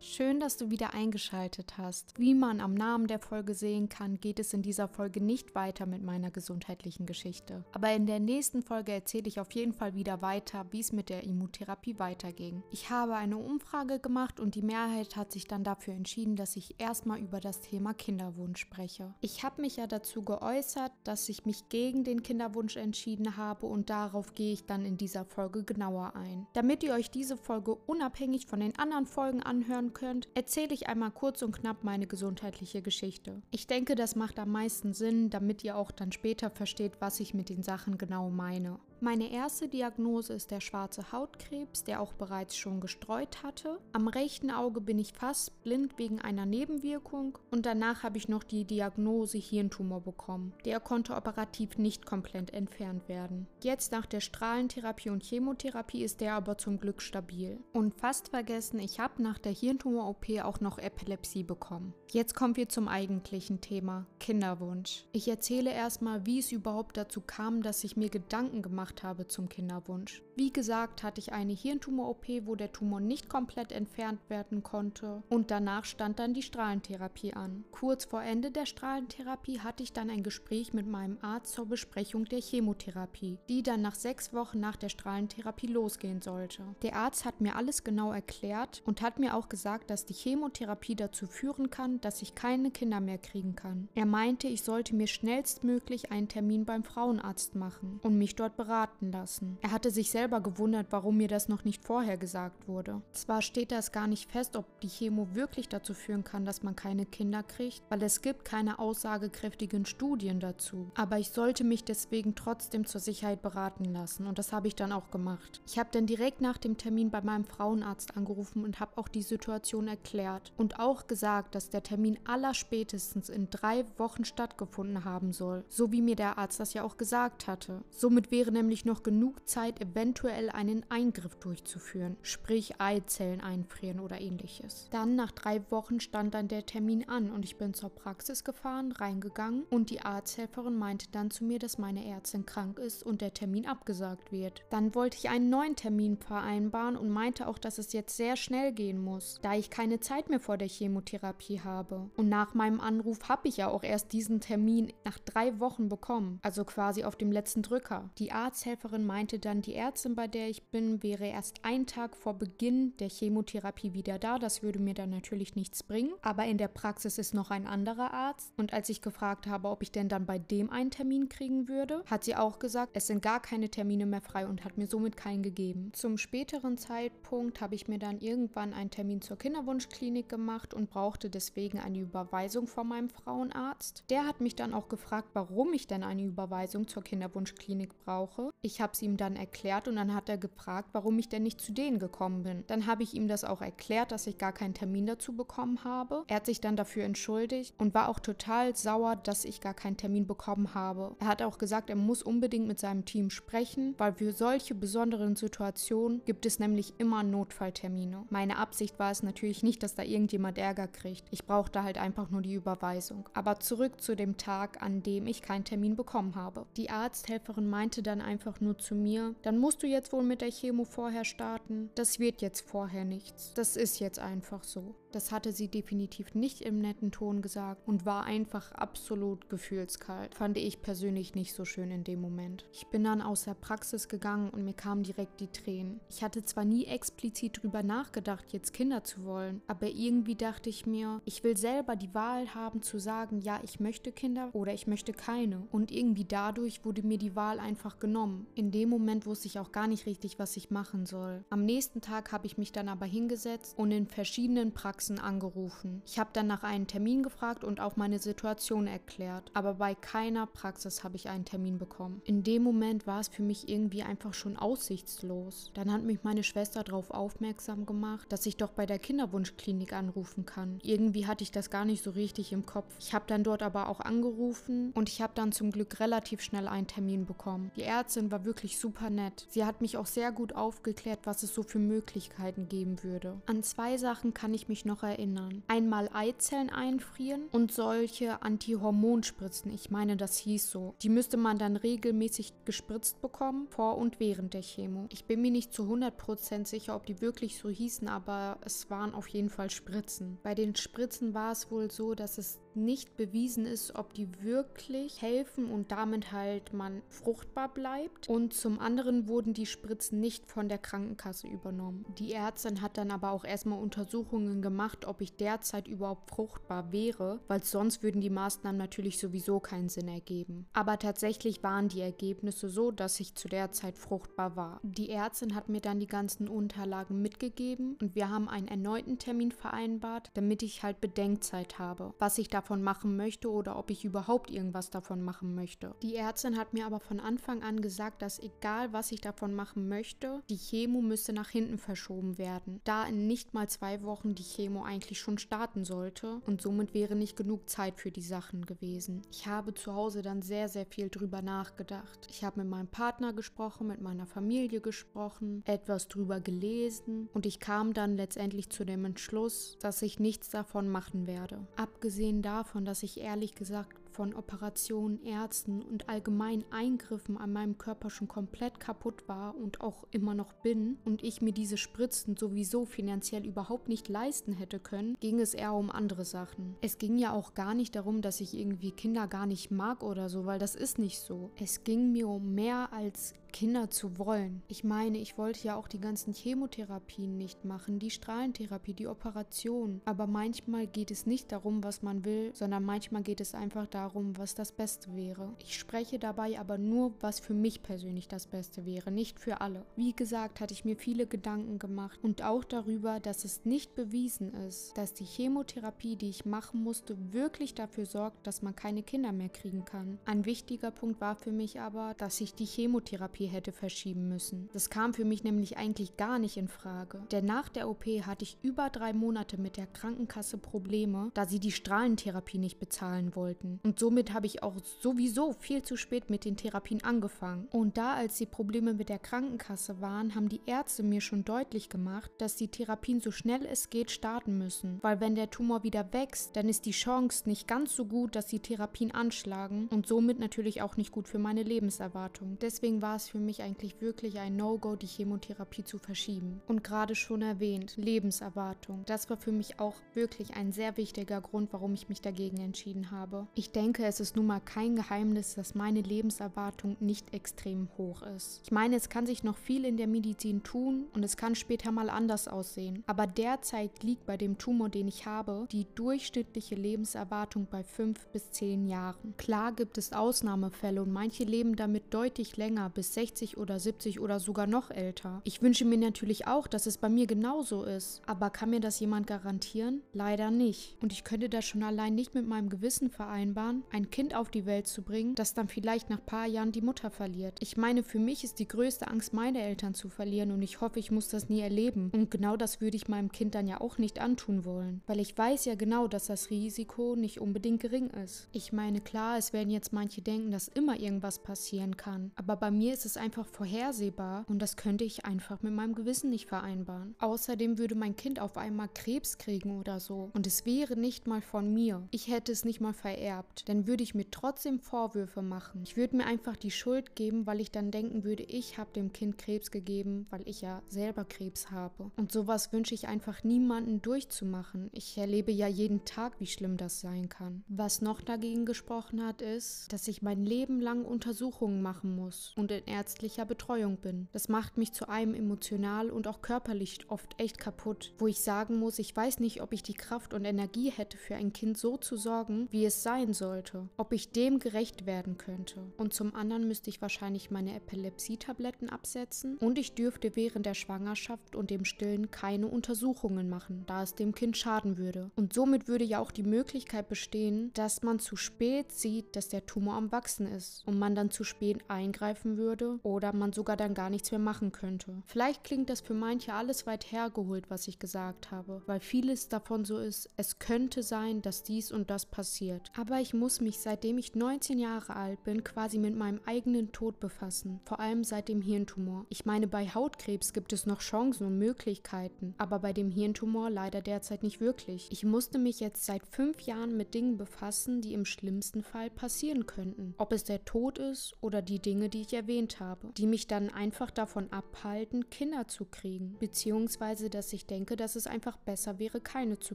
Schön, dass du wieder eingeschaltet hast. Wie man am Namen der Folge sehen kann, geht es in dieser Folge nicht weiter mit meiner gesundheitlichen Geschichte. Aber in der nächsten Folge erzähle ich auf jeden Fall wieder weiter, wie es mit der Immuntherapie weiterging. Ich habe eine Umfrage gemacht und die Mehrheit hat sich dann dafür entschieden, dass ich erstmal über das Thema Kinderwunsch spreche. Ich habe mich ja dazu geäußert, dass ich mich gegen den Kinderwunsch entschieden habe und darauf gehe ich dann in dieser Folge genauer ein. Damit ihr euch diese Folge unabhängig von den anderen Folgen anhören könnt, erzähle ich einmal kurz und knapp meine gesundheitliche Geschichte. Ich denke, das macht am meisten Sinn, damit ihr auch dann später versteht, was ich mit den Sachen genau meine. Meine erste Diagnose ist der schwarze Hautkrebs, der auch bereits schon gestreut hatte. Am rechten Auge bin ich fast blind wegen einer Nebenwirkung und danach habe ich noch die Diagnose Hirntumor bekommen. Der konnte operativ nicht komplett entfernt werden. Jetzt nach der Strahlentherapie und Chemotherapie ist der aber zum Glück stabil. Und fast vergessen, ich habe nach der Hirntumor-OP auch noch Epilepsie bekommen. Jetzt kommen wir zum eigentlichen Thema, Kinderwunsch. Ich erzähle erstmal, wie es überhaupt dazu kam, dass ich mir Gedanken gemacht gemacht habe zum Kinderwunsch. Wie gesagt, hatte ich eine Hirntumor-OP, wo der Tumor nicht komplett entfernt werden konnte und danach stand dann die Strahlentherapie an. Kurz vor Ende der Strahlentherapie hatte ich dann ein Gespräch mit meinem Arzt zur Besprechung der Chemotherapie, die dann nach sechs Wochen nach der Strahlentherapie losgehen sollte. Der Arzt hat mir alles genau erklärt und hat mir auch gesagt, dass die Chemotherapie dazu führen kann, dass ich keine Kinder mehr kriegen kann. Er meinte, ich sollte mir schnellstmöglich einen Termin beim Frauenarzt machen und mich dort beraten beraten lassen. Er hatte sich selber gewundert, warum mir das noch nicht vorher gesagt wurde. Zwar steht das gar nicht fest, ob die Chemo wirklich dazu führen kann, dass man keine Kinder kriegt, weil es gibt keine aussagekräftigen Studien dazu. Aber ich sollte mich deswegen trotzdem zur Sicherheit beraten lassen und das habe ich dann auch gemacht. Ich habe dann direkt nach dem Termin bei meinem Frauenarzt angerufen und habe auch die Situation erklärt und auch gesagt, dass der Termin allerspätestens in drei Wochen stattgefunden haben soll, so wie mir der Arzt das ja auch gesagt hatte. Somit wäre nämlich noch genug Zeit, eventuell einen Eingriff durchzuführen, sprich Eizellen einfrieren oder ähnliches. Dann nach drei Wochen stand dann der Termin an und ich bin zur Praxis gefahren, reingegangen und die Arzthelferin meinte dann zu mir, dass meine Ärztin krank ist und der Termin abgesagt wird. Dann wollte ich einen neuen Termin vereinbaren und meinte auch, dass es jetzt sehr schnell gehen muss, da ich keine Zeit mehr vor der Chemotherapie habe. Und nach meinem Anruf habe ich ja auch erst diesen Termin nach drei Wochen bekommen, also quasi auf dem letzten Drücker. Die Arzt Arzthelferin meinte dann, die Ärztin, bei der ich bin, wäre erst einen Tag vor Beginn der Chemotherapie wieder da. Das würde mir dann natürlich nichts bringen. Aber in der Praxis ist noch ein anderer Arzt. Und als ich gefragt habe, ob ich denn dann bei dem einen Termin kriegen würde, hat sie auch gesagt, es sind gar keine Termine mehr frei und hat mir somit keinen gegeben. Zum späteren Zeitpunkt habe ich mir dann irgendwann einen Termin zur Kinderwunschklinik gemacht und brauchte deswegen eine Überweisung von meinem Frauenarzt. Der hat mich dann auch gefragt, warum ich denn eine Überweisung zur Kinderwunschklinik brauche. Ich habe es ihm dann erklärt und dann hat er gefragt, warum ich denn nicht zu denen gekommen bin. Dann habe ich ihm das auch erklärt, dass ich gar keinen Termin dazu bekommen habe. Er hat sich dann dafür entschuldigt und war auch total sauer, dass ich gar keinen Termin bekommen habe. Er hat auch gesagt, er muss unbedingt mit seinem Team sprechen, weil für solche besonderen Situationen gibt es nämlich immer Notfalltermine. Meine Absicht war es natürlich nicht, dass da irgendjemand Ärger kriegt. Ich brauchte halt einfach nur die Überweisung. Aber zurück zu dem Tag, an dem ich keinen Termin bekommen habe. Die Arzthelferin meinte dann einfach, einfach nur zu mir, dann musst du jetzt wohl mit der Chemo vorher starten. Das wird jetzt vorher nichts. Das ist jetzt einfach so. Das hatte sie definitiv nicht im netten Ton gesagt und war einfach absolut gefühlskalt. Fand ich persönlich nicht so schön in dem Moment. Ich bin dann aus der Praxis gegangen und mir kamen direkt die Tränen. Ich hatte zwar nie explizit drüber nachgedacht, jetzt Kinder zu wollen, aber irgendwie dachte ich mir, ich will selber die Wahl haben zu sagen, ja, ich möchte Kinder oder ich möchte keine. Und irgendwie dadurch wurde mir die Wahl einfach genommen. In dem Moment wusste ich auch gar nicht richtig, was ich machen soll. Am nächsten Tag habe ich mich dann aber hingesetzt und in verschiedenen Praxen Praxen angerufen. Ich habe dann nach einem Termin gefragt und auch meine Situation erklärt, aber bei keiner Praxis habe ich einen Termin bekommen. In dem Moment war es für mich irgendwie einfach schon aussichtslos. Dann hat mich meine Schwester darauf aufmerksam gemacht, dass ich doch bei der Kinderwunschklinik anrufen kann. Irgendwie hatte ich das gar nicht so richtig im Kopf. Ich habe dann dort aber auch angerufen und ich habe dann zum Glück relativ schnell einen Termin bekommen. Die Ärzte Ärztin war wirklich super nett. Sie hat mich auch sehr gut aufgeklärt, was es so für Möglichkeiten geben würde. An zwei Sachen kann ich mich noch erinnern. Einmal Eizellen einfrieren und solche Anti-Hormonspritzen. Ich meine, das hieß so. Die müsste man dann regelmäßig gespritzt bekommen, vor und während der Chemo. Ich bin mir nicht zu 100% sicher, ob die wirklich so hießen, aber es waren auf jeden Fall Spritzen. Bei den Spritzen war es wohl so, dass es nicht bewiesen ist, ob die wirklich helfen und damit halt man fruchtbar bleibt. Und zum anderen wurden die Spritzen nicht von der Krankenkasse übernommen. Die Ärztin hat dann aber auch erstmal Untersuchungen gemacht, ob ich derzeit überhaupt fruchtbar wäre, weil sonst würden die Maßnahmen natürlich sowieso keinen Sinn ergeben. Aber tatsächlich waren die Ergebnisse so, dass ich zu der Zeit fruchtbar war. Die Ärztin hat mir dann die ganzen Unterlagen mitgegeben und wir haben einen erneuten Termin vereinbart, damit ich halt Bedenkzeit habe, was ich da davon machen möchte oder ob ich überhaupt irgendwas davon machen möchte. Die Ärztin hat mir aber von Anfang an gesagt, dass egal was ich davon machen möchte, die Chemo müsste nach hinten verschoben werden, da in nicht mal zwei Wochen die Chemo eigentlich schon starten sollte und somit wäre nicht genug Zeit für die Sachen gewesen. Ich habe zu Hause dann sehr, sehr viel drüber nachgedacht. Ich habe mit meinem Partner gesprochen, mit meiner Familie gesprochen, etwas drüber gelesen und ich kam dann letztendlich zu dem Entschluss, dass ich nichts davon machen werde. Abgesehen davon, davon, dass ich ehrlich gesagt von Operationen, Ärzten und allgemein Eingriffen an meinem Körper schon komplett kaputt war und auch immer noch bin und ich mir diese Spritzen sowieso finanziell überhaupt nicht leisten hätte können, ging es eher um andere Sachen. Es ging ja auch gar nicht darum, dass ich irgendwie Kinder gar nicht mag oder so, weil das ist nicht so. Es ging mir um mehr als Kinder zu wollen. Ich meine, ich wollte ja auch die ganzen Chemotherapien nicht machen, die Strahlentherapie, die Operation. Aber manchmal geht es nicht darum, was man will, sondern manchmal geht es einfach darum, was das Beste wäre. Ich spreche dabei aber nur, was für mich persönlich das Beste wäre, nicht für alle. Wie gesagt, hatte ich mir viele Gedanken gemacht und auch darüber, dass es nicht bewiesen ist, dass die Chemotherapie, die ich machen musste, wirklich dafür sorgt, dass man keine Kinder mehr kriegen kann. Ein wichtiger Punkt war für mich aber, dass ich die Chemotherapie hätte verschieben müssen. Das kam für mich nämlich eigentlich gar nicht in Frage. Denn nach der OP hatte ich über drei Monate mit der Krankenkasse Probleme, da sie die Strahlentherapie nicht bezahlen wollten. Und somit habe ich auch sowieso viel zu spät mit den Therapien angefangen. Und da, als die Probleme mit der Krankenkasse waren, haben die Ärzte mir schon deutlich gemacht, dass die Therapien so schnell es geht starten müssen. Weil wenn der Tumor wieder wächst, dann ist die Chance nicht ganz so gut, dass die Therapien anschlagen und somit natürlich auch nicht gut für meine Lebenserwartung. Deswegen war es für mich eigentlich wirklich ein No-Go, die Chemotherapie zu verschieben. Und gerade schon erwähnt, Lebenserwartung. Das war für mich auch wirklich ein sehr wichtiger Grund, warum ich mich dagegen entschieden habe. Ich denke, es ist nun mal kein Geheimnis, dass meine Lebenserwartung nicht extrem hoch ist. Ich meine, es kann sich noch viel in der Medizin tun und es kann später mal anders aussehen. Aber derzeit liegt bei dem Tumor, den ich habe, die durchschnittliche Lebenserwartung bei 5 bis 10 Jahren. Klar gibt es Ausnahmefälle und manche leben damit deutlich länger, bis 60 oder 70 oder sogar noch älter. Ich wünsche mir natürlich auch, dass es bei mir genauso ist. Aber kann mir das jemand garantieren? Leider nicht. Und ich könnte das schon allein nicht mit meinem Gewissen vereinbaren ein Kind auf die Welt zu bringen, das dann vielleicht nach paar Jahren die Mutter verliert. Ich meine, für mich ist die größte Angst, meine Eltern zu verlieren und ich hoffe, ich muss das nie erleben. Und genau das würde ich meinem Kind dann ja auch nicht antun wollen, weil ich weiß ja genau, dass das Risiko nicht unbedingt gering ist. Ich meine, klar, es werden jetzt manche denken, dass immer irgendwas passieren kann, aber bei mir ist es einfach vorhersehbar und das könnte ich einfach mit meinem Gewissen nicht vereinbaren. Außerdem würde mein Kind auf einmal Krebs kriegen oder so und es wäre nicht mal von mir. Ich hätte es nicht mal vererbt dann würde ich mir trotzdem Vorwürfe machen. Ich würde mir einfach die Schuld geben, weil ich dann denken würde, ich habe dem Kind Krebs gegeben, weil ich ja selber Krebs habe. Und sowas wünsche ich einfach niemanden durchzumachen. Ich erlebe ja jeden Tag, wie schlimm das sein kann. Was noch dagegen gesprochen hat, ist, dass ich mein Leben lang Untersuchungen machen muss und in ärztlicher Betreuung bin. Das macht mich zu einem emotional und auch körperlich oft echt kaputt, wo ich sagen muss, ich weiß nicht, ob ich die Kraft und Energie hätte, für ein Kind so zu sorgen, wie es sein soll sollte, ob ich dem gerecht werden könnte. Und zum anderen müsste ich wahrscheinlich meine Epilepsietabletten absetzen und ich dürfte während der Schwangerschaft und dem Stillen keine Untersuchungen machen, da es dem Kind schaden würde. Und somit würde ja auch die Möglichkeit bestehen, dass man zu spät sieht, dass der Tumor am Wachsen ist und man dann zu spät eingreifen würde würde oder man sogar dann gar nichts mehr machen könnte. Vielleicht klingt das für manche alles weit hergeholt, was ich gesagt habe, weil vieles davon so ist, es könnte sein, dass dies und das passiert. Aber ich muss mich, seitdem ich 19 Jahre alt bin, quasi mit meinem eigenen Tod befassen, vor allem seit dem Hirntumor. Ich meine, bei Hautkrebs gibt es noch Chancen und Möglichkeiten, aber bei dem Hirntumor leider derzeit nicht wirklich. Ich musste mich jetzt seit fünf Jahren mit Dingen befassen, die im schlimmsten Fall passieren könnten. Ob es der Tod ist oder die Dinge, die ich erwähnt habe, die mich dann einfach davon abhalten, Kinder zu kriegen. Beziehungsweise, dass ich denke, dass es einfach besser wäre, keine zu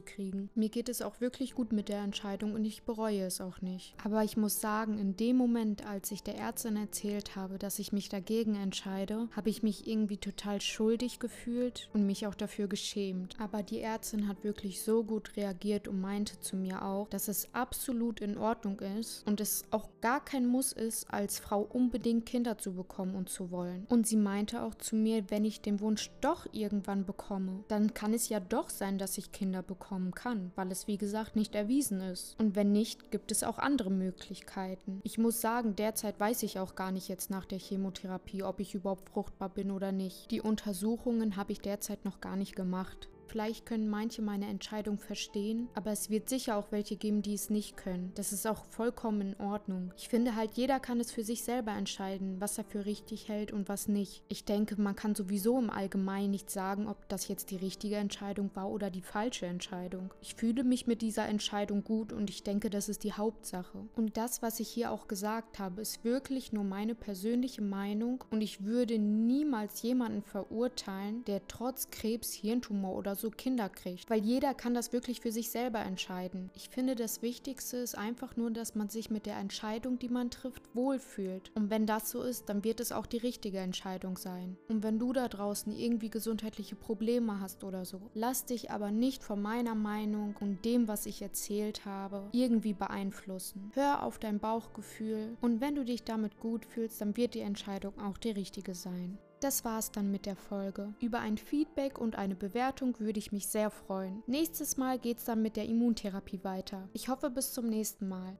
kriegen. Mir geht es auch wirklich gut mit der Entscheidung und ich bereue es auch nicht. Aber ich muss sagen, in dem Moment, als ich der Ärztin erzählt habe, dass ich mich dagegen entscheide, habe ich mich irgendwie total schuldig gefühlt und mich auch dafür geschämt. Aber die Ärztin hat wirklich so gut reagiert und meinte zu mir auch, dass es absolut in Ordnung ist und es auch gar kein Muss ist, als Frau unbedingt Kinder zu bekommen und zu wollen. Und sie meinte auch zu mir, wenn ich den Wunsch doch irgendwann bekomme, dann kann es ja doch sein, dass ich Kinder bekommen kann, weil es wie gesagt nicht erwiesen ist. Und wenn nicht, gibt es auch andere Möglichkeiten. Ich muss sagen, derzeit weiß ich auch gar nicht jetzt nach der Chemotherapie, ob ich überhaupt fruchtbar bin oder nicht. Die Untersuchungen habe ich derzeit noch gar nicht gemacht. Vielleicht können manche meine Entscheidung verstehen, aber es wird sicher auch welche geben, die es nicht können. Das ist auch vollkommen in Ordnung. Ich finde halt, jeder kann es für sich selber entscheiden, was er für richtig hält und was nicht. Ich denke, man kann sowieso im Allgemeinen nicht sagen, ob das jetzt die richtige Entscheidung war oder die falsche Entscheidung. Ich fühle mich mit dieser Entscheidung gut und ich denke, das ist die Hauptsache. Und das, was ich hier auch gesagt habe, ist wirklich nur meine persönliche Meinung und ich würde niemals jemanden verurteilen, der trotz Krebs, Hirntumor oder so Kinder kriegt, weil jeder kann das wirklich für sich selber entscheiden. Ich finde, das Wichtigste ist einfach nur, dass man sich mit der Entscheidung, die man trifft, wohlfühlt. Und wenn das so ist, dann wird es auch die richtige Entscheidung sein. Und wenn du da draußen irgendwie gesundheitliche Probleme hast oder so, lass dich aber nicht von meiner Meinung und dem, was ich erzählt habe, irgendwie beeinflussen. Hör auf dein Bauchgefühl und wenn du dich damit gut fühlst, dann wird die Entscheidung auch die richtige sein. Das war's dann mit der Folge. Über ein Feedback und eine Bewertung würde ich mich sehr freuen. Nächstes Mal geht's dann mit der Immuntherapie weiter. Ich hoffe bis zum nächsten Mal.